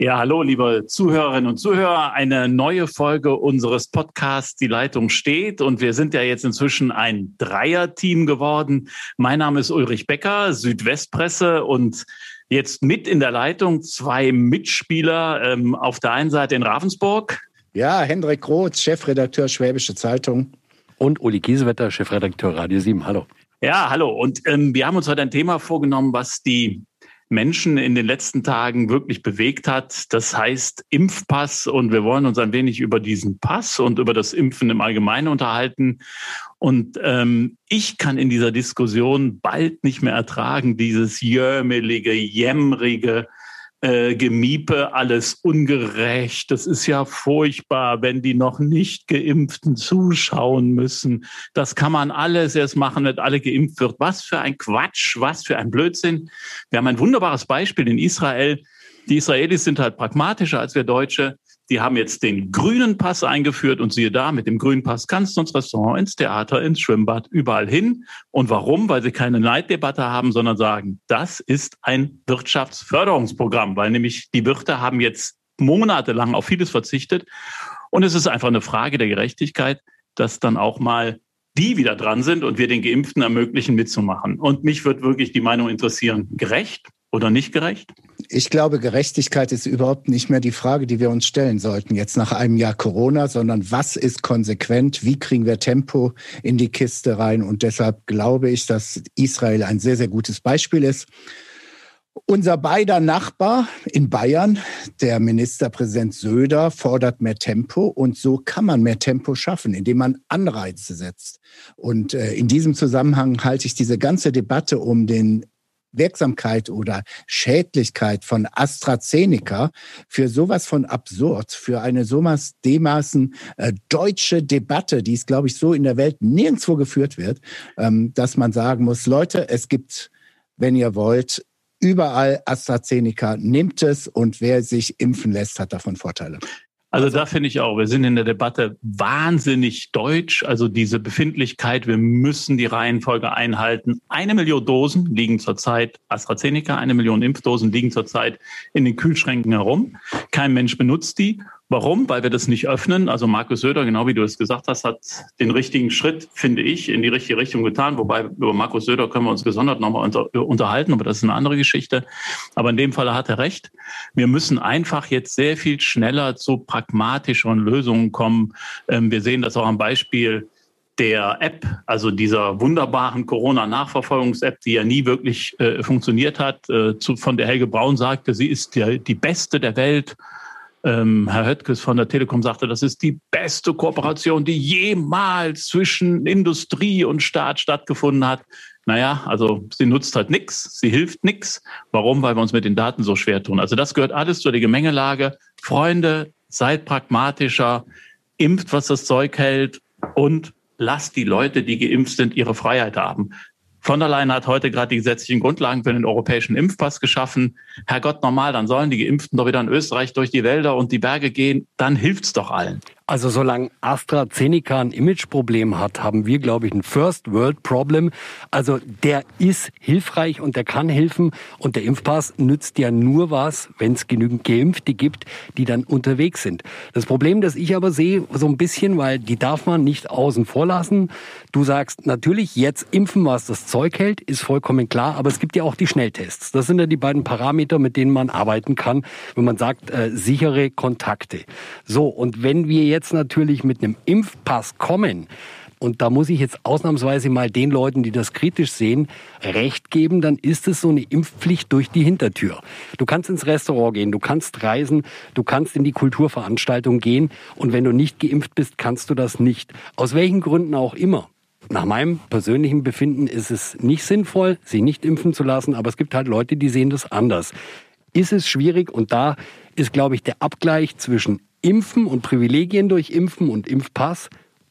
Ja, hallo, liebe Zuhörerinnen und Zuhörer. Eine neue Folge unseres Podcasts Die Leitung steht. Und wir sind ja jetzt inzwischen ein Dreierteam geworden. Mein Name ist Ulrich Becker, Südwestpresse und jetzt mit in der Leitung zwei Mitspieler. Ähm, auf der einen Seite in Ravensburg. Ja, Hendrik Roth, Chefredakteur Schwäbische Zeitung. Und Uli Kiesewetter, Chefredakteur Radio 7. Hallo. Ja, hallo. Und ähm, wir haben uns heute ein Thema vorgenommen, was die Menschen in den letzten Tagen wirklich bewegt hat. Das heißt Impfpass und wir wollen uns ein wenig über diesen Pass und über das Impfen im Allgemeinen unterhalten. Und ähm, ich kann in dieser Diskussion bald nicht mehr ertragen, dieses jömelige, jämmerige, äh, Gemiepe, alles ungerecht. Das ist ja furchtbar, wenn die noch nicht geimpften zuschauen müssen. Das kann man alles erst machen, wenn alle geimpft wird. Was für ein Quatsch, was für ein Blödsinn. Wir haben ein wunderbares Beispiel in Israel. Die Israelis sind halt pragmatischer als wir Deutsche. Die haben jetzt den grünen Pass eingeführt und siehe da, mit dem grünen Pass kannst du ins Restaurant, ins Theater, ins Schwimmbad, überall hin. Und warum? Weil sie keine Neiddebatte haben, sondern sagen, das ist ein Wirtschaftsförderungsprogramm, weil nämlich die Wirte haben jetzt monatelang auf vieles verzichtet. Und es ist einfach eine Frage der Gerechtigkeit, dass dann auch mal die wieder dran sind und wir den Geimpften ermöglichen, mitzumachen. Und mich wird wirklich die Meinung interessieren, gerecht oder nicht gerecht? Ich glaube, Gerechtigkeit ist überhaupt nicht mehr die Frage, die wir uns stellen sollten jetzt nach einem Jahr Corona, sondern was ist konsequent? Wie kriegen wir Tempo in die Kiste rein? Und deshalb glaube ich, dass Israel ein sehr, sehr gutes Beispiel ist. Unser beider Nachbar in Bayern, der Ministerpräsident Söder, fordert mehr Tempo und so kann man mehr Tempo schaffen, indem man Anreize setzt. Und äh, in diesem Zusammenhang halte ich diese ganze Debatte um den Wirksamkeit oder Schädlichkeit von AstraZeneca für sowas von absurd, für eine sowas dermaßen äh, deutsche Debatte, die es, glaube ich, so in der Welt nirgendwo geführt wird, ähm, dass man sagen muss, Leute, es gibt, wenn ihr wollt, überall AstraZeneca, nimmt es und wer sich impfen lässt, hat davon Vorteile. Also, also da finde ich auch, wir sind in der Debatte wahnsinnig deutsch. Also diese Befindlichkeit, wir müssen die Reihenfolge einhalten. Eine Million Dosen liegen zurzeit AstraZeneca, eine Million Impfdosen liegen zurzeit in den Kühlschränken herum. Kein Mensch benutzt die. Warum? Weil wir das nicht öffnen. Also Markus Söder, genau wie du es gesagt hast, hat den richtigen Schritt, finde ich, in die richtige Richtung getan. Wobei über Markus Söder können wir uns gesondert nochmal unter, unterhalten, aber das ist eine andere Geschichte. Aber in dem Fall hat er recht. Wir müssen einfach jetzt sehr viel schneller zu pragmatischeren Lösungen kommen. Ähm, wir sehen das auch am Beispiel der App, also dieser wunderbaren Corona-Nachverfolgungs-App, die ja nie wirklich äh, funktioniert hat, äh, zu, von der Helge Braun sagte, sie ist die, die beste der Welt ähm, Herr Höttges von der Telekom sagte, das ist die beste Kooperation, die jemals zwischen Industrie und Staat stattgefunden hat. Naja, also sie nutzt halt nichts, sie hilft nichts. Warum? Weil wir uns mit den Daten so schwer tun. Also das gehört alles zu der Gemengelage. Freunde, seid pragmatischer, impft, was das Zeug hält und lasst die Leute, die geimpft sind, ihre Freiheit haben. Von der Leyen hat heute gerade die gesetzlichen Grundlagen für den europäischen Impfpass geschaffen. Herrgott, normal, dann sollen die Geimpften doch wieder in Österreich durch die Wälder und die Berge gehen. Dann hilft's doch allen. Also solange AstraZeneca ein Imageproblem hat, haben wir, glaube ich, ein First World Problem. Also der ist hilfreich und der kann helfen. Und der Impfpass nützt ja nur was, wenn es genügend Geimpfte gibt, die dann unterwegs sind. Das Problem, das ich aber sehe, so ein bisschen, weil die darf man nicht außen vor lassen. Du sagst natürlich, jetzt impfen, was das Zeug hält, ist vollkommen klar. Aber es gibt ja auch die Schnelltests. Das sind ja die beiden Parameter, mit denen man arbeiten kann, wenn man sagt, äh, sichere Kontakte. So, und wenn wir jetzt jetzt natürlich mit einem Impfpass kommen, und da muss ich jetzt ausnahmsweise mal den Leuten, die das kritisch sehen, recht geben, dann ist es so eine Impfpflicht durch die Hintertür. Du kannst ins Restaurant gehen, du kannst reisen, du kannst in die Kulturveranstaltung gehen und wenn du nicht geimpft bist, kannst du das nicht. Aus welchen Gründen auch immer. Nach meinem persönlichen Befinden ist es nicht sinnvoll, sie nicht impfen zu lassen, aber es gibt halt Leute, die sehen das anders. Ist es schwierig und da ist, glaube ich, der Abgleich zwischen Impfen und Privilegien durch Impfen und Impfpass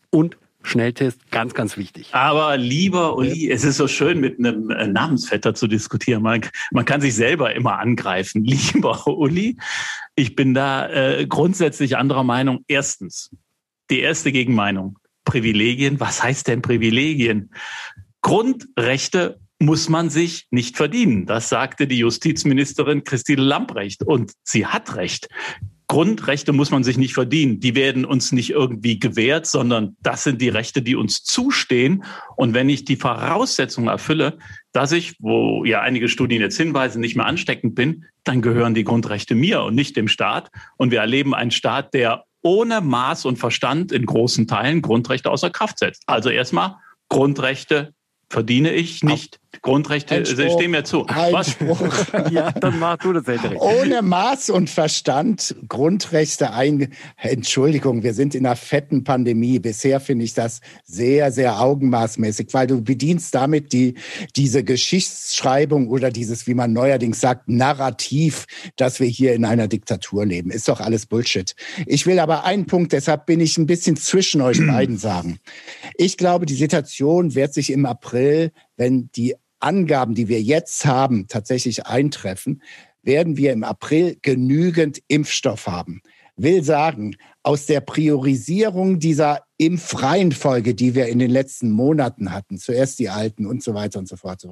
und Schnelltest, ganz, ganz wichtig. Aber lieber Uli, es ist so schön, mit einem äh, Namensvetter zu diskutieren. Man, man kann sich selber immer angreifen. Lieber Uli, ich bin da äh, grundsätzlich anderer Meinung. Erstens, die erste Gegenmeinung. Privilegien, was heißt denn Privilegien? Grundrechte muss man sich nicht verdienen. Das sagte die Justizministerin Christine Lamprecht. Und sie hat recht. Grundrechte muss man sich nicht verdienen. Die werden uns nicht irgendwie gewährt, sondern das sind die Rechte, die uns zustehen. Und wenn ich die Voraussetzungen erfülle, dass ich, wo ja einige Studien jetzt hinweisen, nicht mehr ansteckend bin, dann gehören die Grundrechte mir und nicht dem Staat. Und wir erleben einen Staat, der ohne Maß und Verstand in großen Teilen Grundrechte außer Kraft setzt. Also erstmal Grundrechte verdiene ich nicht. Grundrechte Einspruch, stehen mir zu. Einspruch. ja, dann mach du das Ältere. Ohne Maß und Verstand Grundrechte ein. Entschuldigung, wir sind in einer fetten Pandemie. Bisher finde ich das sehr, sehr augenmaßmäßig, weil du bedienst damit die, diese Geschichtsschreibung oder dieses, wie man neuerdings sagt, Narrativ, dass wir hier in einer Diktatur leben. Ist doch alles Bullshit. Ich will aber einen Punkt, deshalb bin ich ein bisschen zwischen euch beiden sagen. Ich glaube, die Situation wird sich im April, wenn die Angaben, die wir jetzt haben, tatsächlich eintreffen, werden wir im April genügend Impfstoff haben. Will sagen, aus der Priorisierung dieser Impfreihenfolge, die wir in den letzten Monaten hatten, zuerst die Alten und so weiter und so fort,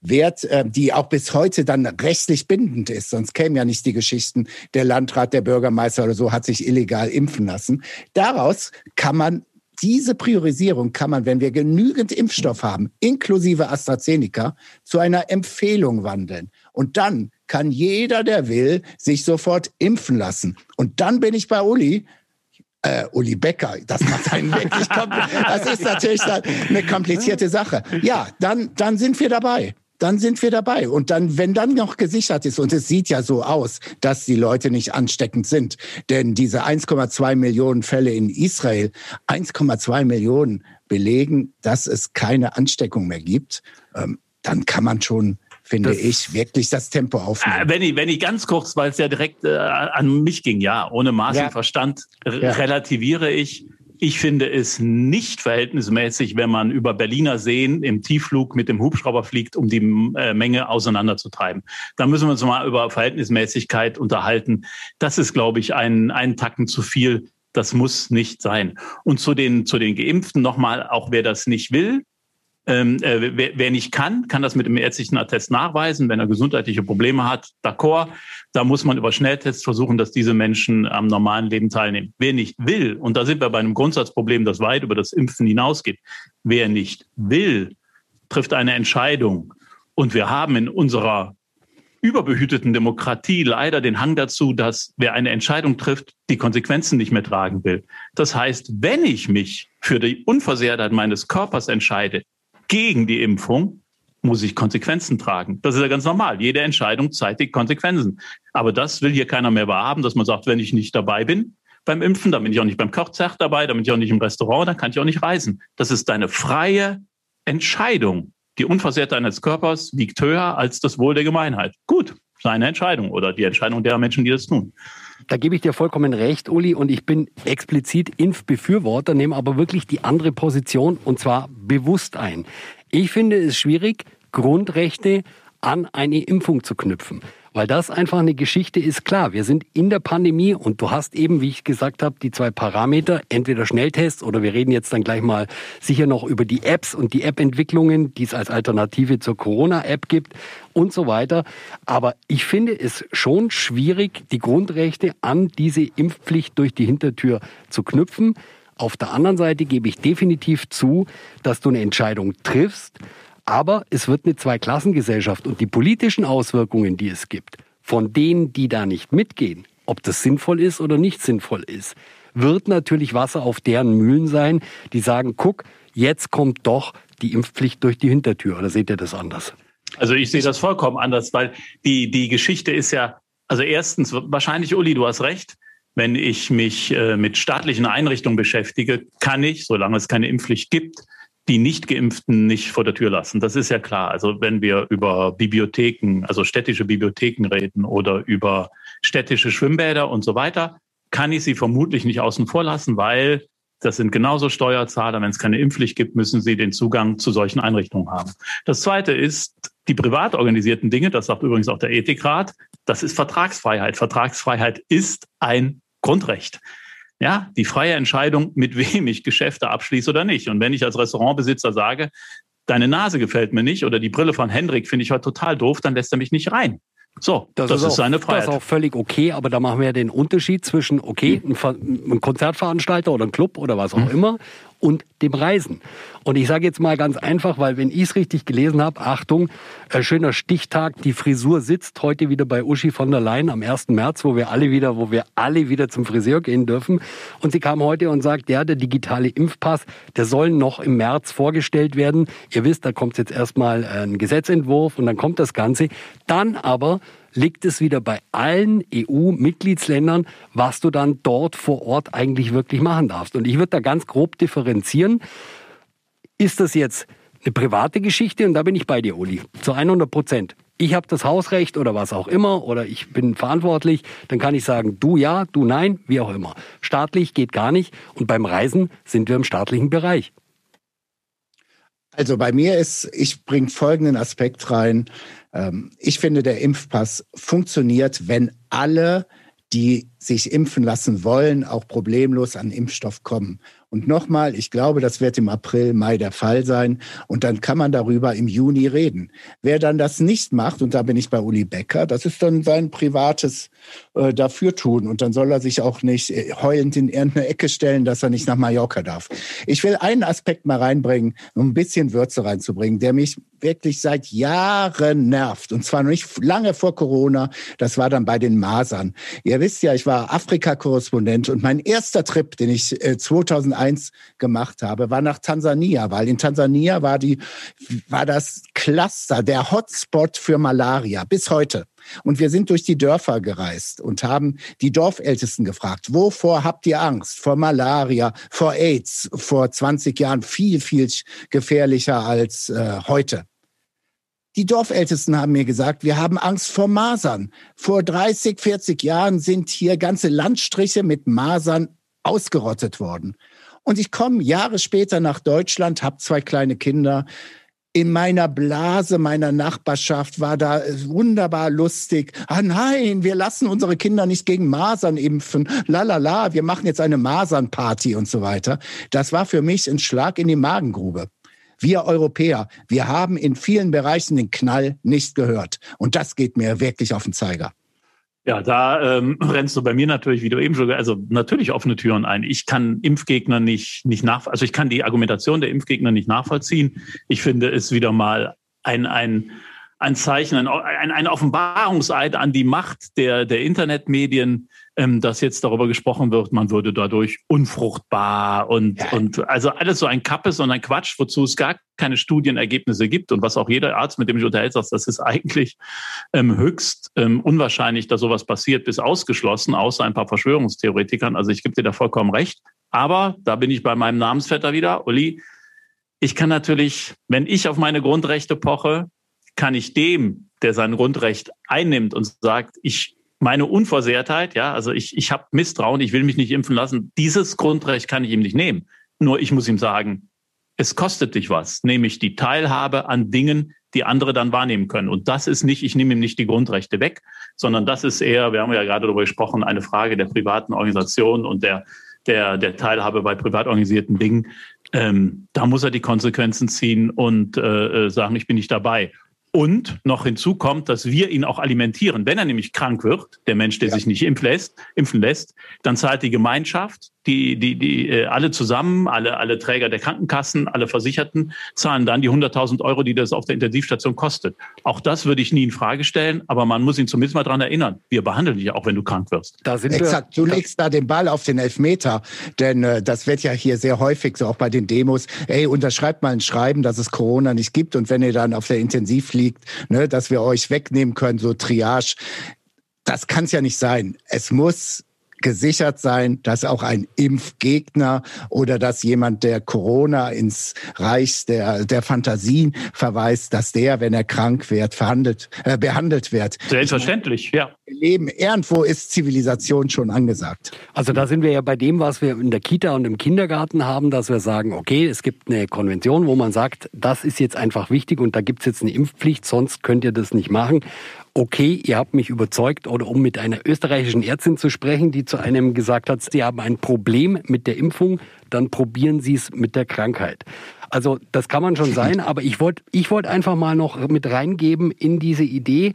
wird, äh, die auch bis heute dann rechtlich bindend ist, sonst kämen ja nicht die Geschichten, der Landrat, der Bürgermeister oder so hat sich illegal impfen lassen. Daraus kann man diese Priorisierung kann man, wenn wir genügend Impfstoff haben, inklusive AstraZeneca, zu einer Empfehlung wandeln. Und dann kann jeder, der will, sich sofort impfen lassen. Und dann bin ich bei Uli, äh, Uli Becker, das macht einen wirklich Das ist natürlich eine komplizierte Sache. Ja, dann, dann sind wir dabei dann sind wir dabei. Und dann, wenn dann noch gesichert ist, und es sieht ja so aus, dass die Leute nicht ansteckend sind, denn diese 1,2 Millionen Fälle in Israel, 1,2 Millionen belegen, dass es keine Ansteckung mehr gibt, ähm, dann kann man schon finde das, ich, wirklich das Tempo aufnehmen. Äh, wenn ich, wenn ich ganz kurz, weil es ja direkt äh, an mich ging, ja, ohne Maß ja. und Verstand ja. relativiere ich ich finde es nicht verhältnismäßig, wenn man über Berliner Seen im Tiefflug mit dem Hubschrauber fliegt, um die äh, Menge auseinanderzutreiben. Da müssen wir uns mal über Verhältnismäßigkeit unterhalten. Das ist, glaube ich, ein, ein Tacken zu viel. Das muss nicht sein. Und zu den, zu den Geimpften nochmal, auch wer das nicht will, ähm, äh, wer, wer nicht kann, kann das mit dem ärztlichen Attest nachweisen. Wenn er gesundheitliche Probleme hat, d'accord. Da muss man über Schnelltests versuchen, dass diese Menschen am normalen Leben teilnehmen. Wer nicht will, und da sind wir bei einem Grundsatzproblem, das weit über das Impfen hinausgeht, wer nicht will, trifft eine Entscheidung. Und wir haben in unserer überbehüteten Demokratie leider den Hang dazu, dass wer eine Entscheidung trifft, die Konsequenzen nicht mehr tragen will. Das heißt, wenn ich mich für die Unversehrtheit meines Körpers entscheide, gegen die Impfung, muss ich Konsequenzen tragen. Das ist ja ganz normal. Jede Entscheidung zeitigt Konsequenzen. Aber das will hier keiner mehr wahrhaben, dass man sagt, wenn ich nicht dabei bin beim Impfen, dann bin ich auch nicht beim Kochzert dabei, dann bin ich auch nicht im Restaurant, dann kann ich auch nicht reisen. Das ist deine freie Entscheidung. Die Unversehrtheit deines Körpers wiegt höher als das Wohl der Gemeinheit. Gut, seine Entscheidung oder die Entscheidung der Menschen, die das tun. Da gebe ich dir vollkommen recht, Uli, und ich bin explizit Impfbefürworter, nehme aber wirklich die andere Position und zwar bewusst ein. Ich finde es schwierig, Grundrechte an eine Impfung zu knüpfen. Weil das einfach eine Geschichte ist. Klar, wir sind in der Pandemie und du hast eben, wie ich gesagt habe, die zwei Parameter, entweder Schnelltests oder wir reden jetzt dann gleich mal sicher noch über die Apps und die App-Entwicklungen, die es als Alternative zur Corona-App gibt und so weiter. Aber ich finde es schon schwierig, die Grundrechte an diese Impfpflicht durch die Hintertür zu knüpfen. Auf der anderen Seite gebe ich definitiv zu, dass du eine Entscheidung triffst, aber es wird eine Zweiklassengesellschaft und die politischen Auswirkungen, die es gibt, von denen, die da nicht mitgehen, ob das sinnvoll ist oder nicht sinnvoll ist, wird natürlich Wasser auf deren Mühlen sein, die sagen, guck, jetzt kommt doch die Impfpflicht durch die Hintertür. Oder seht ihr das anders? Also ich sehe das vollkommen anders, weil die, die Geschichte ist ja, also erstens, wahrscheinlich, Uli, du hast recht, wenn ich mich äh, mit staatlichen Einrichtungen beschäftige, kann ich, solange es keine Impfpflicht gibt, die Nicht-Geimpften nicht vor der Tür lassen. Das ist ja klar. Also wenn wir über Bibliotheken, also städtische Bibliotheken reden oder über städtische Schwimmbäder und so weiter, kann ich sie vermutlich nicht außen vor lassen, weil das sind genauso Steuerzahler. Wenn es keine Impfpflicht gibt, müssen sie den Zugang zu solchen Einrichtungen haben. Das Zweite ist die privat organisierten Dinge. Das sagt übrigens auch der Ethikrat. Das ist Vertragsfreiheit. Vertragsfreiheit ist ein Grundrecht ja, die freie Entscheidung, mit wem ich Geschäfte abschließe oder nicht. Und wenn ich als Restaurantbesitzer sage, deine Nase gefällt mir nicht oder die Brille von Hendrik finde ich heute total doof, dann lässt er mich nicht rein. So, das, das ist, ist auch, seine Freiheit. Das ist auch völlig okay, aber da machen wir ja den Unterschied zwischen, okay, ein, ein Konzertveranstalter oder ein Club oder was auch mhm. immer und dem Reisen. Und ich sage jetzt mal ganz einfach, weil wenn ich es richtig gelesen habe, Achtung, äh, schöner Stichtag, die Frisur sitzt heute wieder bei Uschi von der Leyen am 1. März, wo wir alle wieder, wo wir alle wieder zum Friseur gehen dürfen. Und sie kam heute und sagt, ja, der digitale Impfpass, der soll noch im März vorgestellt werden. Ihr wisst, da kommt jetzt erstmal ein Gesetzentwurf und dann kommt das Ganze. Dann aber liegt es wieder bei allen EU-Mitgliedsländern, was du dann dort vor Ort eigentlich wirklich machen darfst. Und ich würde da ganz grob differenzieren. Ist das jetzt eine private Geschichte? Und da bin ich bei dir, Uli, zu 100 Prozent. Ich habe das Hausrecht oder was auch immer oder ich bin verantwortlich, dann kann ich sagen, du ja, du nein, wie auch immer. Staatlich geht gar nicht und beim Reisen sind wir im staatlichen Bereich. Also bei mir ist, ich bringe folgenden Aspekt rein. Ähm, ich finde, der Impfpass funktioniert, wenn alle, die sich impfen lassen wollen, auch problemlos an Impfstoff kommen. Und nochmal, ich glaube, das wird im April, Mai der Fall sein. Und dann kann man darüber im Juni reden. Wer dann das nicht macht, und da bin ich bei Uli Becker, das ist dann sein privates äh, Dafürtun. Und dann soll er sich auch nicht äh, heulend in irgendeine Ecke stellen, dass er nicht nach Mallorca darf. Ich will einen Aspekt mal reinbringen, um ein bisschen Würze reinzubringen, der mich wirklich seit Jahren nervt. Und zwar noch nicht lange vor Corona. Das war dann bei den Masern. Ihr wisst ja, ich war Afrika-Korrespondent und mein erster Trip, den ich äh, 2001 gemacht habe, war nach Tansania, weil in Tansania war die, war das Cluster, der Hotspot für Malaria bis heute. Und wir sind durch die Dörfer gereist und haben die Dorfältesten gefragt, wovor habt ihr Angst? Vor Malaria, vor AIDS, vor 20 Jahren viel, viel gefährlicher als äh, heute. Die Dorfältesten haben mir gesagt, wir haben Angst vor Masern. Vor 30, 40 Jahren sind hier ganze Landstriche mit Masern ausgerottet worden. Und ich komme Jahre später nach Deutschland, habe zwei kleine Kinder. In meiner Blase, meiner Nachbarschaft war da wunderbar lustig. Ah nein, wir lassen unsere Kinder nicht gegen Masern impfen. La la la, wir machen jetzt eine Masernparty und so weiter. Das war für mich ein Schlag in die Magengrube. Wir Europäer, wir haben in vielen Bereichen den Knall nicht gehört. Und das geht mir wirklich auf den Zeiger. Ja, da ähm, rennst du bei mir natürlich, wie du eben schon, also natürlich offene Türen ein. Ich kann Impfgegner nicht, nicht nach, also ich kann die Argumentation der Impfgegner nicht nachvollziehen. Ich finde es wieder mal ein, ein, ein Zeichen, ein, ein, ein Offenbarungseid an die Macht der, der Internetmedien, ähm, dass jetzt darüber gesprochen wird, man würde dadurch unfruchtbar und, ja. und also alles so ein Kappes und ein Quatsch, wozu es gar keine Studienergebnisse gibt und was auch jeder Arzt, mit dem ich unterhält, sagt, das ist eigentlich ähm, höchst ähm, unwahrscheinlich, dass sowas passiert, bis ausgeschlossen, außer ein paar Verschwörungstheoretikern. Also ich gebe dir da vollkommen recht. Aber da bin ich bei meinem Namensvetter wieder, Uli. Ich kann natürlich, wenn ich auf meine Grundrechte poche, kann ich dem, der sein Grundrecht einnimmt und sagt, ich meine Unversehrtheit, ja, also ich, ich habe Misstrauen, ich will mich nicht impfen lassen, dieses Grundrecht kann ich ihm nicht nehmen. Nur ich muss ihm sagen, es kostet dich was, nämlich die Teilhabe an Dingen, die andere dann wahrnehmen können. Und das ist nicht, ich nehme ihm nicht die Grundrechte weg, sondern das ist eher, wir haben ja gerade darüber gesprochen, eine Frage der privaten Organisation und der, der, der Teilhabe bei privat organisierten Dingen. Ähm, da muss er die Konsequenzen ziehen und äh, äh sagen, ich bin nicht dabei. Und noch hinzu kommt, dass wir ihn auch alimentieren. Wenn er nämlich krank wird, der Mensch, der ja. sich nicht impfen lässt, impfen lässt, dann zahlt die Gemeinschaft, die, die, die äh, alle zusammen, alle, alle Träger der Krankenkassen, alle Versicherten, zahlen dann die 100.000 Euro, die das auf der Intensivstation kostet. Auch das würde ich nie in Frage stellen, aber man muss ihn zumindest mal dran erinnern. Wir behandeln dich auch, wenn du krank wirst. Da sind Exakt. Wir, du legst da den Ball auf den Elfmeter, denn äh, das wird ja hier sehr häufig so auch bei den Demos. Ey, unterschreibt mal ein Schreiben, dass es Corona nicht gibt und wenn ihr dann auf der Intensiv liegt, ne, dass wir euch wegnehmen können, so Triage. Das kann es ja nicht sein. Es muss gesichert sein, dass auch ein Impfgegner oder dass jemand, der Corona ins Reich der, der Fantasien verweist, dass der, wenn er krank wird, verhandelt, äh, behandelt wird. Selbstverständlich, ja. Leben, irgendwo ist Zivilisation schon angesagt. Also da sind wir ja bei dem, was wir in der Kita und im Kindergarten haben, dass wir sagen, okay, es gibt eine Konvention, wo man sagt, das ist jetzt einfach wichtig und da gibt es jetzt eine Impfpflicht, sonst könnt ihr das nicht machen okay, ihr habt mich überzeugt, oder um mit einer österreichischen Ärztin zu sprechen, die zu einem gesagt hat, sie haben ein Problem mit der Impfung, dann probieren Sie es mit der Krankheit. Also das kann man schon sein, aber ich wollte ich wollt einfach mal noch mit reingeben in diese Idee,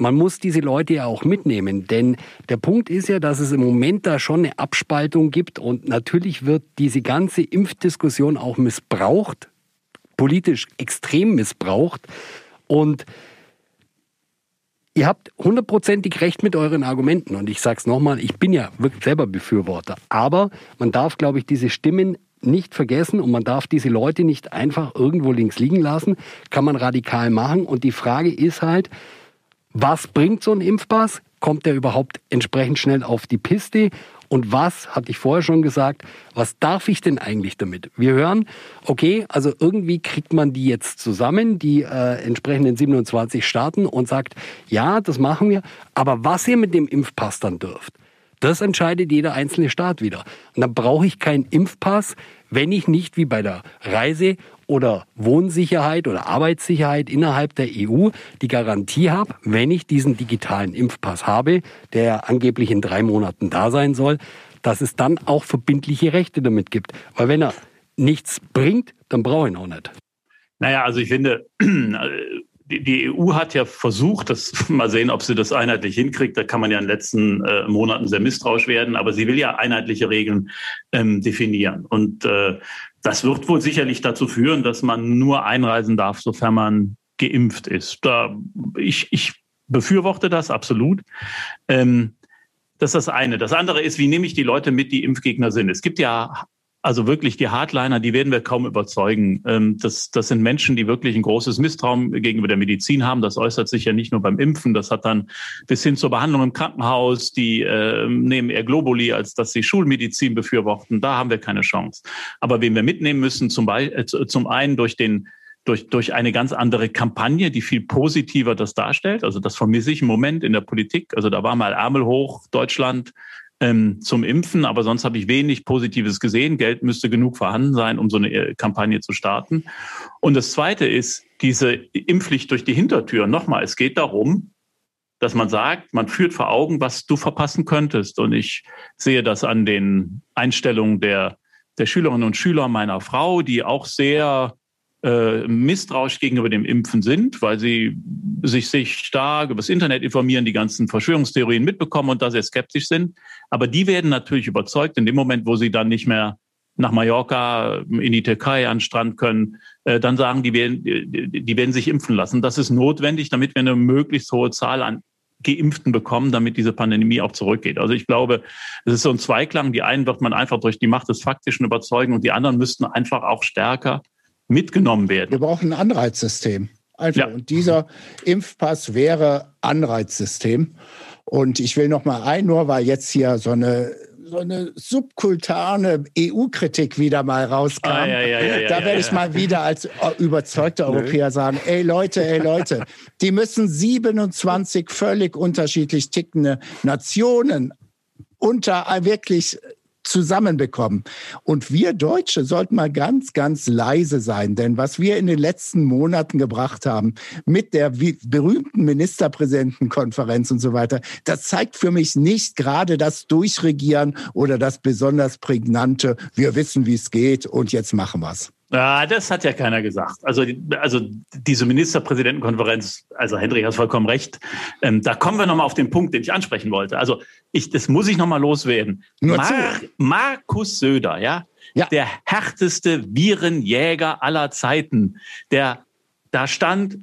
man muss diese Leute ja auch mitnehmen, denn der Punkt ist ja, dass es im Moment da schon eine Abspaltung gibt und natürlich wird diese ganze Impfdiskussion auch missbraucht, politisch extrem missbraucht und Ihr habt hundertprozentig recht mit euren Argumenten und ich sage es nochmal, ich bin ja wirklich selber Befürworter. Aber man darf, glaube ich, diese Stimmen nicht vergessen und man darf diese Leute nicht einfach irgendwo links liegen lassen. Kann man radikal machen und die Frage ist halt, was bringt so ein Impfpass? Kommt der überhaupt entsprechend schnell auf die Piste? Und was, hatte ich vorher schon gesagt, was darf ich denn eigentlich damit? Wir hören, okay, also irgendwie kriegt man die jetzt zusammen, die äh, entsprechenden 27 Staaten und sagt, ja, das machen wir, aber was ihr mit dem Impfpass dann dürft, das entscheidet jeder einzelne Staat wieder. Und dann brauche ich keinen Impfpass, wenn ich nicht wie bei der Reise oder Wohnsicherheit oder Arbeitssicherheit innerhalb der EU die Garantie habe, wenn ich diesen digitalen Impfpass habe, der angeblich in drei Monaten da sein soll, dass es dann auch verbindliche Rechte damit gibt. Weil wenn er nichts bringt, dann brauche ich ihn auch nicht. Naja, also ich finde, die EU hat ja versucht, das mal sehen, ob sie das einheitlich hinkriegt. Da kann man ja in den letzten äh, Monaten sehr misstrauisch werden, aber sie will ja einheitliche Regeln ähm, definieren. Und äh, das wird wohl sicherlich dazu führen, dass man nur einreisen darf, sofern man geimpft ist. Da, ich, ich befürworte das absolut. Ähm, das ist das eine. Das andere ist, wie nehme ich die Leute mit, die Impfgegner sind? Es gibt ja also wirklich die Hardliner, die werden wir kaum überzeugen. Ähm, das, das sind Menschen, die wirklich ein großes Misstrauen gegenüber der Medizin haben. Das äußert sich ja nicht nur beim Impfen, das hat dann bis hin zur Behandlung im Krankenhaus. Die äh, nehmen eher Globuli, als dass sie Schulmedizin befürworten. Da haben wir keine Chance. Aber wen wir mitnehmen müssen, zum, Beispiel, äh, zum einen durch den durch, durch eine ganz andere Kampagne, die viel positiver das darstellt. Also das vermisse ich im Moment in der Politik. Also da war mal Ärmel hoch, Deutschland, ähm, zum Impfen, aber sonst habe ich wenig Positives gesehen. Geld müsste genug vorhanden sein, um so eine äh, Kampagne zu starten. Und das Zweite ist diese Impfpflicht durch die Hintertür. Nochmal, es geht darum, dass man sagt, man führt vor Augen, was du verpassen könntest. Und ich sehe das an den Einstellungen der, der Schülerinnen und Schüler meiner Frau, die auch sehr äh, misstrauisch gegenüber dem Impfen sind, weil sie sich, sich stark über das Internet informieren, die ganzen Verschwörungstheorien mitbekommen und da sehr skeptisch sind. Aber die werden natürlich überzeugt in dem Moment, wo sie dann nicht mehr nach Mallorca, in die Türkei an den Strand können, äh, dann sagen, die werden, die werden sich impfen lassen. Das ist notwendig, damit wir eine möglichst hohe Zahl an Geimpften bekommen, damit diese Pandemie auch zurückgeht. Also ich glaube, es ist so ein Zweiklang. Die einen wird man einfach durch die Macht des Faktischen überzeugen und die anderen müssten einfach auch stärker mitgenommen werden. Wir brauchen ein Anreizsystem. Einfach. Ja. Und dieser Impfpass wäre Anreizsystem. Und ich will noch mal ein, nur weil jetzt hier so eine so eine subkultane EU-Kritik wieder mal rauskam. Ah, ja, ja, ja, da werde ich mal wieder als überzeugter Europäer sagen, ey Leute, ey Leute, die müssen 27 völlig unterschiedlich tickende Nationen unter wirklich zusammenbekommen. Und wir Deutsche sollten mal ganz, ganz leise sein, denn was wir in den letzten Monaten gebracht haben mit der berühmten Ministerpräsidentenkonferenz und so weiter, das zeigt für mich nicht gerade das Durchregieren oder das besonders prägnante, wir wissen, wie es geht und jetzt machen wir's. Ja, das hat ja keiner gesagt. Also, also diese Ministerpräsidentenkonferenz, also Hendrik hat vollkommen recht. Ähm, da kommen wir nochmal auf den Punkt, den ich ansprechen wollte. Also ich, das muss ich nochmal loswerden. Mar Markus Söder, ja, ja, der härteste Virenjäger aller Zeiten, der da stand,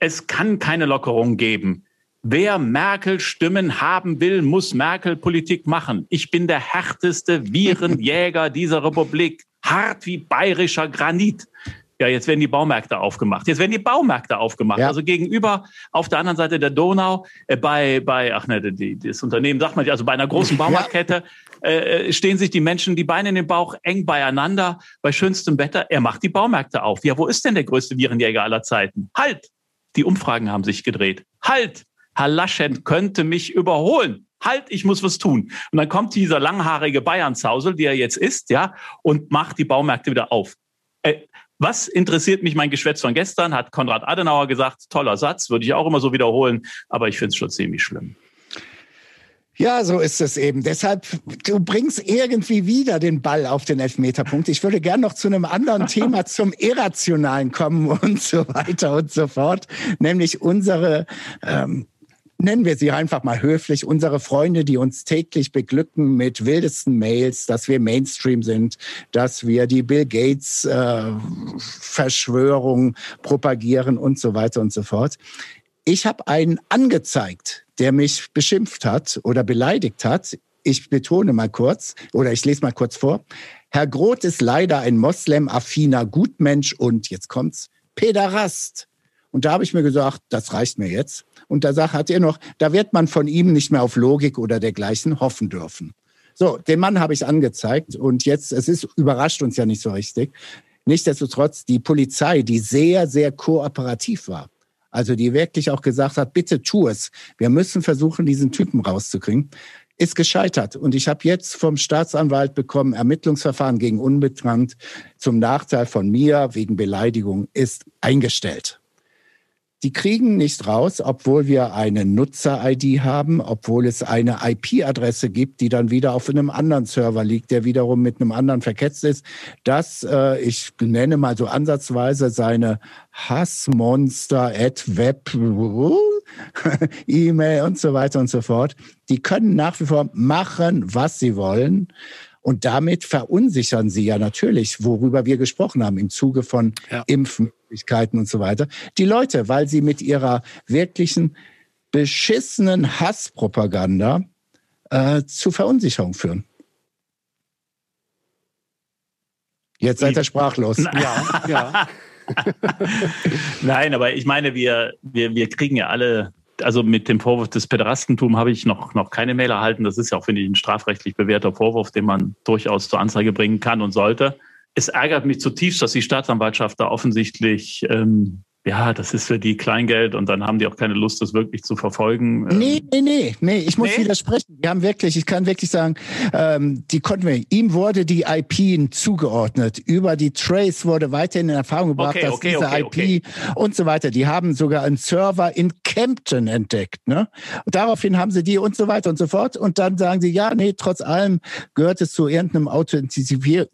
es kann keine Lockerung geben. Wer Merkel Stimmen haben will, muss Merkel Politik machen. Ich bin der härteste Virenjäger dieser Republik hart wie bayerischer Granit. Ja, jetzt werden die Baumärkte aufgemacht. Jetzt werden die Baumärkte aufgemacht. Ja. Also gegenüber auf der anderen Seite der Donau äh, bei bei ach ne, die, das Unternehmen sagt man also bei einer großen Baumarktkette ja. äh, stehen sich die Menschen die Beine in den Bauch eng beieinander bei schönstem Wetter. Er macht die Baumärkte auf. Ja, wo ist denn der größte Virenjäger aller Zeiten? Halt! Die Umfragen haben sich gedreht. Halt! Herr Laschet könnte mich überholen halt, ich muss was tun. Und dann kommt dieser langhaarige Bayern-Zausel, der jetzt ist, ja, und macht die Baumärkte wieder auf. Äh, was interessiert mich mein Geschwätz von gestern, hat Konrad Adenauer gesagt, toller Satz, würde ich auch immer so wiederholen, aber ich finde es schon ziemlich schlimm. Ja, so ist es eben. Deshalb, du bringst irgendwie wieder den Ball auf den Elfmeterpunkt. Ich würde gern noch zu einem anderen Thema, zum Irrationalen kommen und so weiter und so fort. Nämlich unsere, ähm, nennen wir sie einfach mal höflich, unsere Freunde, die uns täglich beglücken mit wildesten Mails, dass wir Mainstream sind, dass wir die Bill Gates äh, Verschwörung propagieren und so weiter und so fort. Ich habe einen angezeigt, der mich beschimpft hat oder beleidigt hat. Ich betone mal kurz oder ich lese mal kurz vor. Herr Groth ist leider ein moslem-affiner Gutmensch und jetzt kommt's, Pederast. Und da habe ich mir gesagt, das reicht mir jetzt. Und da hat er noch, da wird man von ihm nicht mehr auf Logik oder dergleichen hoffen dürfen. So, den Mann habe ich angezeigt und jetzt, es ist überrascht uns ja nicht so richtig. Nichtsdestotrotz die Polizei, die sehr, sehr kooperativ war. Also die wirklich auch gesagt hat, bitte tu es. Wir müssen versuchen, diesen Typen rauszukriegen. Ist gescheitert. Und ich habe jetzt vom Staatsanwalt bekommen, Ermittlungsverfahren gegen Unbekannt zum Nachteil von mir wegen Beleidigung ist eingestellt. Die kriegen nicht raus, obwohl wir eine Nutzer-ID haben, obwohl es eine IP-Adresse gibt, die dann wieder auf einem anderen Server liegt, der wiederum mit einem anderen verketzt ist. Das, äh, ich nenne mal so ansatzweise seine Hassmonster at Web E-Mail und so weiter und so fort. Die können nach wie vor machen, was sie wollen. Und damit verunsichern sie ja natürlich, worüber wir gesprochen haben, im Zuge von ja. Impfmöglichkeiten und so weiter. Die Leute, weil sie mit ihrer wirklichen beschissenen Hasspropaganda äh, zu Verunsicherung führen. Jetzt seid ihr sprachlos. Ja, ja. Nein, aber ich meine, wir, wir, wir kriegen ja alle also mit dem Vorwurf des Pederastentum habe ich noch, noch keine Mail erhalten. Das ist ja auch, finde ich, ein strafrechtlich bewährter Vorwurf, den man durchaus zur Anzeige bringen kann und sollte. Es ärgert mich zutiefst, dass die Staatsanwaltschaft da offensichtlich ähm, ja, das ist für die Kleingeld und dann haben die auch keine Lust, das wirklich zu verfolgen. Nee, nee, nee, nee, ich muss nee? widersprechen. Die haben wirklich, ich kann wirklich sagen, ähm, die konnten wir, ihm wurde die IP zugeordnet. Über die Trace wurde weiterhin in Erfahrung gebracht, okay, dass okay, diese okay, IP und so weiter, die haben sogar einen Server in Kempten entdeckt. Ne? Und daraufhin haben sie die und so weiter und so fort. Und dann sagen sie, ja, nee, trotz allem gehört es zu irgendeinem Authentifizier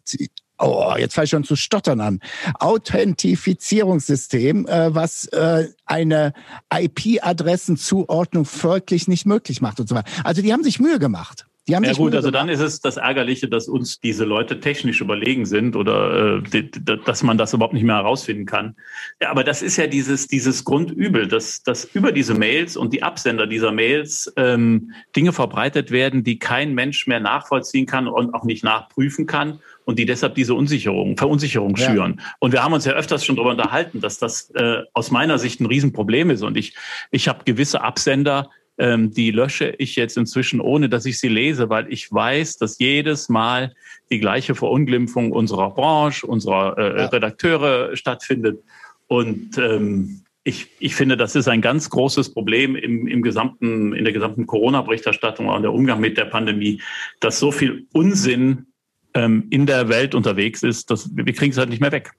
oh, jetzt fange ich schon zu stottern an, Authentifizierungssystem, äh, was äh, eine IP-Adressenzuordnung folglich nicht möglich macht und so weiter. Also die haben sich Mühe gemacht. Die haben ja gut, also dann ist es das Ärgerliche, dass uns diese Leute technisch überlegen sind oder äh, dass man das überhaupt nicht mehr herausfinden kann. Ja, aber das ist ja dieses, dieses Grundübel, dass, dass über diese Mails und die Absender dieser Mails ähm, Dinge verbreitet werden, die kein Mensch mehr nachvollziehen kann und auch nicht nachprüfen kann und die deshalb diese Unsicherung, Verunsicherung schüren. Ja. Und wir haben uns ja öfters schon darüber unterhalten, dass das äh, aus meiner Sicht ein Riesenproblem ist. Und ich, ich habe gewisse Absender, ähm, die lösche ich jetzt inzwischen, ohne dass ich sie lese, weil ich weiß, dass jedes Mal die gleiche Verunglimpfung unserer Branche, unserer äh, ja. Redakteure stattfindet. Und ähm, ich, ich finde, das ist ein ganz großes Problem im, im gesamten, in der gesamten Corona-Berichterstattung und der Umgang mit der Pandemie, dass so viel Unsinn ähm, in der Welt unterwegs ist, dass wir kriegen es halt nicht mehr weg.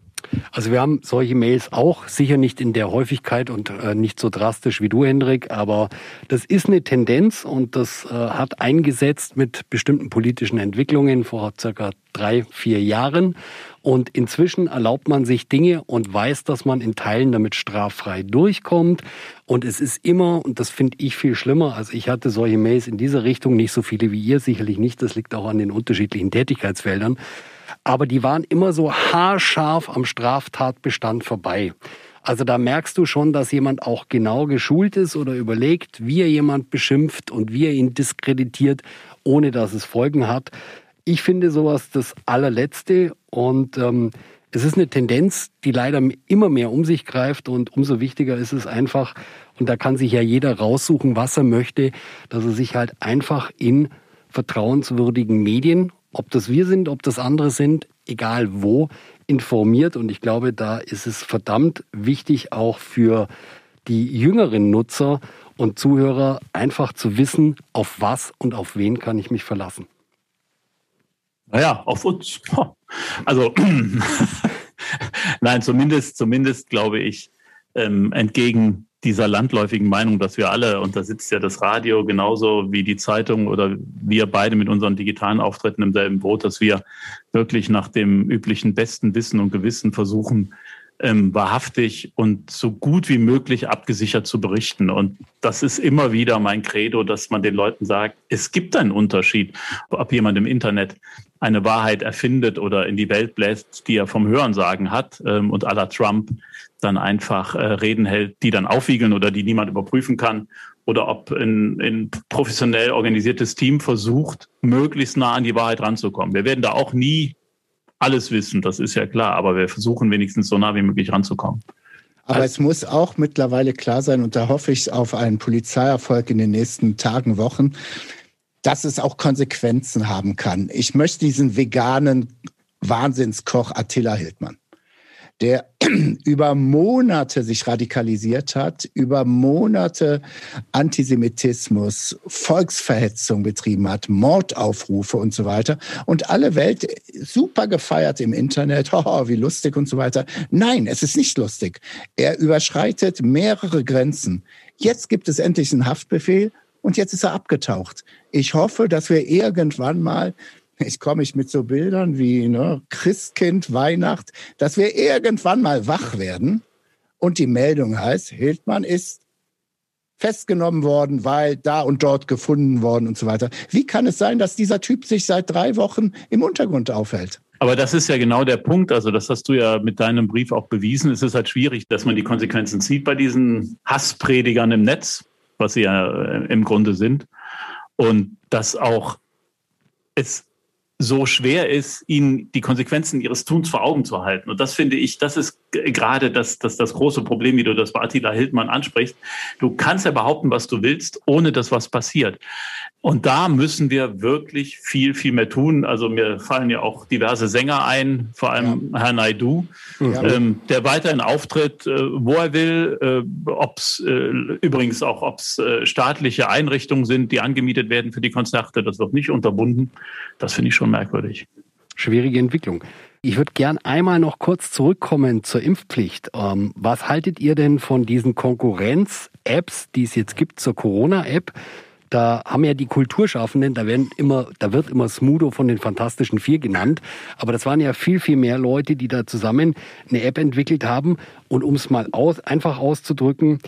Also wir haben solche Mails auch, sicher nicht in der Häufigkeit und äh, nicht so drastisch wie du, Hendrik, aber das ist eine Tendenz und das äh, hat eingesetzt mit bestimmten politischen Entwicklungen vor circa drei, vier Jahren. Und inzwischen erlaubt man sich Dinge und weiß, dass man in Teilen damit straffrei durchkommt. Und es ist immer, und das finde ich viel schlimmer, also ich hatte solche Mails in dieser Richtung, nicht so viele wie ihr, sicherlich nicht, das liegt auch an den unterschiedlichen Tätigkeitsfeldern aber die waren immer so haarscharf am Straftatbestand vorbei. Also da merkst du schon, dass jemand auch genau geschult ist oder überlegt, wie er jemand beschimpft und wie er ihn diskreditiert, ohne dass es Folgen hat. Ich finde sowas das allerletzte und ähm, es ist eine Tendenz, die leider immer mehr um sich greift und umso wichtiger ist es einfach, und da kann sich ja jeder raussuchen, was er möchte, dass er sich halt einfach in vertrauenswürdigen Medien ob das wir sind, ob das andere sind, egal wo, informiert. Und ich glaube, da ist es verdammt wichtig, auch für die jüngeren Nutzer und Zuhörer einfach zu wissen, auf was und auf wen kann ich mich verlassen. Naja, auf uns. Also, nein, zumindest, zumindest glaube ich, ähm, entgegen dieser landläufigen Meinung, dass wir alle, und da sitzt ja das Radio genauso wie die Zeitung oder wir beide mit unseren digitalen Auftritten im selben Boot, dass wir wirklich nach dem üblichen besten Wissen und Gewissen versuchen, ähm, wahrhaftig und so gut wie möglich abgesichert zu berichten. Und das ist immer wieder mein Credo, dass man den Leuten sagt, es gibt einen Unterschied, ob jemand im Internet eine Wahrheit erfindet oder in die Welt bläst, die er vom Hörensagen hat ähm, und la Trump dann einfach äh, Reden hält, die dann aufwiegeln oder die niemand überprüfen kann oder ob ein, ein professionell organisiertes Team versucht, möglichst nah an die Wahrheit ranzukommen. Wir werden da auch nie alles wissen, das ist ja klar, aber wir versuchen wenigstens so nah wie möglich ranzukommen. Aber also, es muss auch mittlerweile klar sein, und da hoffe ich auf einen Polizeierfolg in den nächsten Tagen, Wochen, dass es auch Konsequenzen haben kann. Ich möchte diesen veganen Wahnsinnskoch Attila Hildmann, der über Monate sich radikalisiert hat, über Monate Antisemitismus, Volksverhetzung betrieben hat, Mordaufrufe und so weiter und alle Welt super gefeiert im Internet, oh, wie lustig und so weiter. Nein, es ist nicht lustig. Er überschreitet mehrere Grenzen. Jetzt gibt es endlich einen Haftbefehl und jetzt ist er abgetaucht. Ich hoffe, dass wir irgendwann mal, ich komme ich mit so Bildern wie ne, Christkind, Weihnacht, dass wir irgendwann mal wach werden und die Meldung heißt, Hildmann ist festgenommen worden, weil da und dort gefunden worden und so weiter. Wie kann es sein, dass dieser Typ sich seit drei Wochen im Untergrund aufhält? Aber das ist ja genau der Punkt. Also das hast du ja mit deinem Brief auch bewiesen. Es ist halt schwierig, dass man die Konsequenzen zieht bei diesen Hasspredigern im Netz was sie ja äh, im Grunde sind. Und dass auch es so schwer ist, ihnen die Konsequenzen ihres Tuns vor Augen zu halten. Und das finde ich, das ist gerade das, das, das große Problem, wie du das bei Attila Hildmann ansprichst. Du kannst ja behaupten, was du willst, ohne dass was passiert. Und da müssen wir wirklich viel, viel mehr tun. Also mir fallen ja auch diverse Sänger ein, vor allem ja. Herr Naidu, ja. ähm, der weiterhin auftritt, äh, wo er will, äh, ob es äh, übrigens auch, ob es äh, staatliche Einrichtungen sind, die angemietet werden für die Konzerte, das wird nicht unterbunden. Das finde ich schon merkwürdig. Schwierige Entwicklung. Ich würde gern einmal noch kurz zurückkommen zur Impfpflicht. Ähm, was haltet ihr denn von diesen Konkurrenz-Apps, die es jetzt gibt zur Corona-App? Da haben ja die Kulturschaffenden, da werden immer, da wird immer Smudo von den Fantastischen Vier genannt, aber das waren ja viel, viel mehr Leute, die da zusammen eine App entwickelt haben. Und um es mal aus, einfach auszudrücken,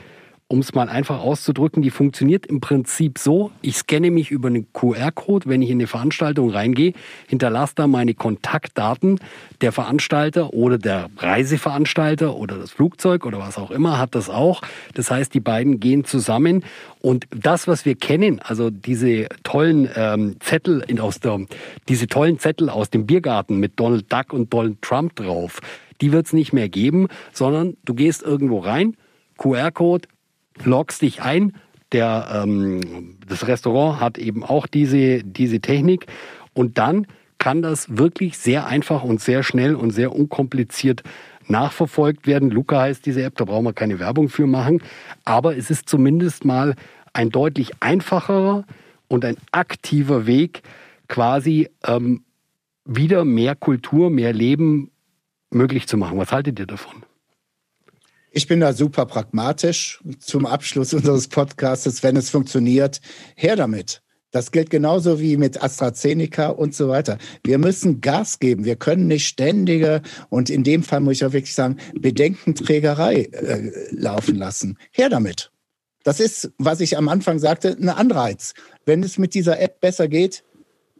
um es mal einfach auszudrücken, die funktioniert im Prinzip so, ich scanne mich über einen QR-Code, wenn ich in eine Veranstaltung reingehe, hinterlasse da meine Kontaktdaten, der Veranstalter oder der Reiseveranstalter oder das Flugzeug oder was auch immer hat das auch. Das heißt, die beiden gehen zusammen. Und das, was wir kennen, also diese tollen ähm, Zettel in, aus der, diese tollen Zettel aus dem Biergarten mit Donald Duck und Donald Trump drauf, die wird es nicht mehr geben, sondern du gehst irgendwo rein, QR-Code, loggst dich ein. Der, ähm, das Restaurant hat eben auch diese, diese Technik. Und dann kann das wirklich sehr einfach und sehr schnell und sehr unkompliziert nachverfolgt werden. Luca heißt diese App, da brauchen wir keine Werbung für machen. Aber es ist zumindest mal ein deutlich einfacherer und ein aktiver Weg, quasi ähm, wieder mehr Kultur, mehr Leben möglich zu machen. Was haltet ihr davon? Ich bin da super pragmatisch zum Abschluss unseres Podcasts. Wenn es funktioniert, her damit. Das gilt genauso wie mit AstraZeneca und so weiter. Wir müssen Gas geben. Wir können nicht ständige und in dem Fall muss ich auch wirklich sagen, Bedenkenträgerei äh, laufen lassen. Her damit. Das ist, was ich am Anfang sagte, ein Anreiz. Wenn es mit dieser App besser geht,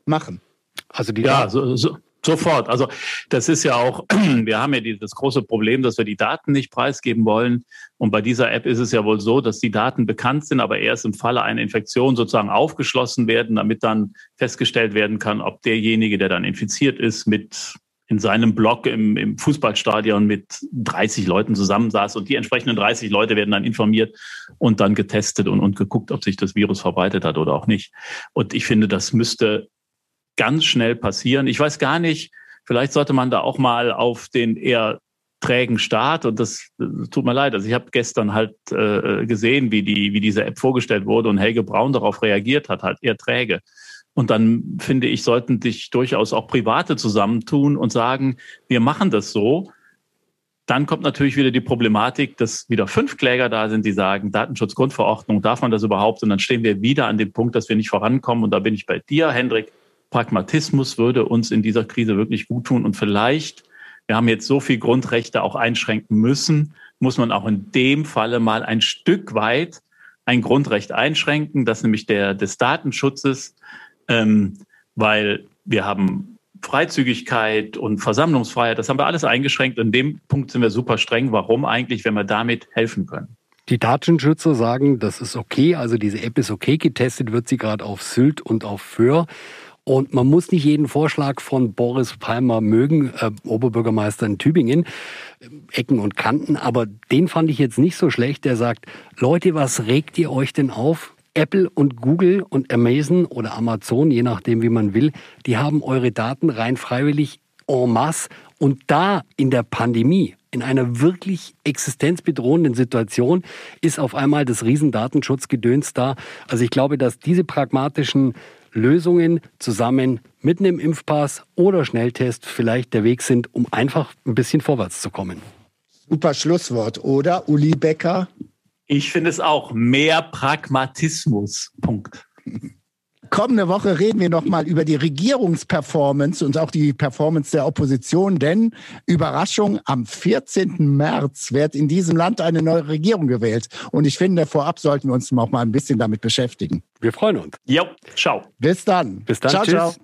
machen. Also die ja, so, so, Sofort. Also das ist ja auch, wir haben ja dieses große Problem, dass wir die Daten nicht preisgeben wollen. Und bei dieser App ist es ja wohl so, dass die Daten bekannt sind, aber erst im Falle einer Infektion sozusagen aufgeschlossen werden, damit dann festgestellt werden kann, ob derjenige, der dann infiziert ist, mit in seinem Blog im, im Fußballstadion mit 30 Leuten zusammensaß und die entsprechenden 30 Leute werden dann informiert und dann getestet und, und geguckt, ob sich das Virus verbreitet hat oder auch nicht. Und ich finde, das müsste ganz schnell passieren. Ich weiß gar nicht, vielleicht sollte man da auch mal auf den eher trägen Start und das, das tut mir leid. Also ich habe gestern halt äh, gesehen, wie die wie diese App vorgestellt wurde und Helge Braun darauf reagiert hat, halt eher träge. Und dann finde ich, sollten sich durchaus auch Private zusammentun und sagen, wir machen das so. Dann kommt natürlich wieder die Problematik, dass wieder fünf Kläger da sind, die sagen, Datenschutzgrundverordnung, darf man das überhaupt? Und dann stehen wir wieder an dem Punkt, dass wir nicht vorankommen. Und da bin ich bei dir, Hendrik. Pragmatismus würde uns in dieser Krise wirklich gut tun. Und vielleicht, wir haben jetzt so viel Grundrechte auch einschränken müssen, muss man auch in dem Falle mal ein Stück weit ein Grundrecht einschränken, das nämlich der des Datenschutzes, ähm, weil wir haben Freizügigkeit und Versammlungsfreiheit, das haben wir alles eingeschränkt. In dem Punkt sind wir super streng. Warum eigentlich, wenn wir damit helfen können? Die Datenschützer sagen, das ist okay, also diese App ist okay, getestet wird sie gerade auf Sylt und auf Föhr. Und man muss nicht jeden Vorschlag von Boris Palmer mögen, äh, Oberbürgermeister in Tübingen, äh, Ecken und Kanten, aber den fand ich jetzt nicht so schlecht. Der sagt, Leute, was regt ihr euch denn auf? Apple und Google und Amazon oder Amazon, je nachdem wie man will, die haben eure Daten rein freiwillig en masse. Und da in der Pandemie, in einer wirklich existenzbedrohenden Situation, ist auf einmal das Riesendatenschutzgedöns da. Also ich glaube, dass diese pragmatischen Lösungen zusammen mit einem Impfpass oder Schnelltest vielleicht der Weg sind, um einfach ein bisschen vorwärts zu kommen. Super Schlusswort, oder? Uli Becker? Ich finde es auch mehr Pragmatismus. Punkt. Kommende Woche reden wir nochmal über die Regierungsperformance und auch die Performance der Opposition, denn Überraschung, am 14. März wird in diesem Land eine neue Regierung gewählt. Und ich finde, vorab sollten wir uns auch mal ein bisschen damit beschäftigen. Wir freuen uns. Jo, ciao. Bis dann. Bis dann. Ciao, Tschüss. ciao.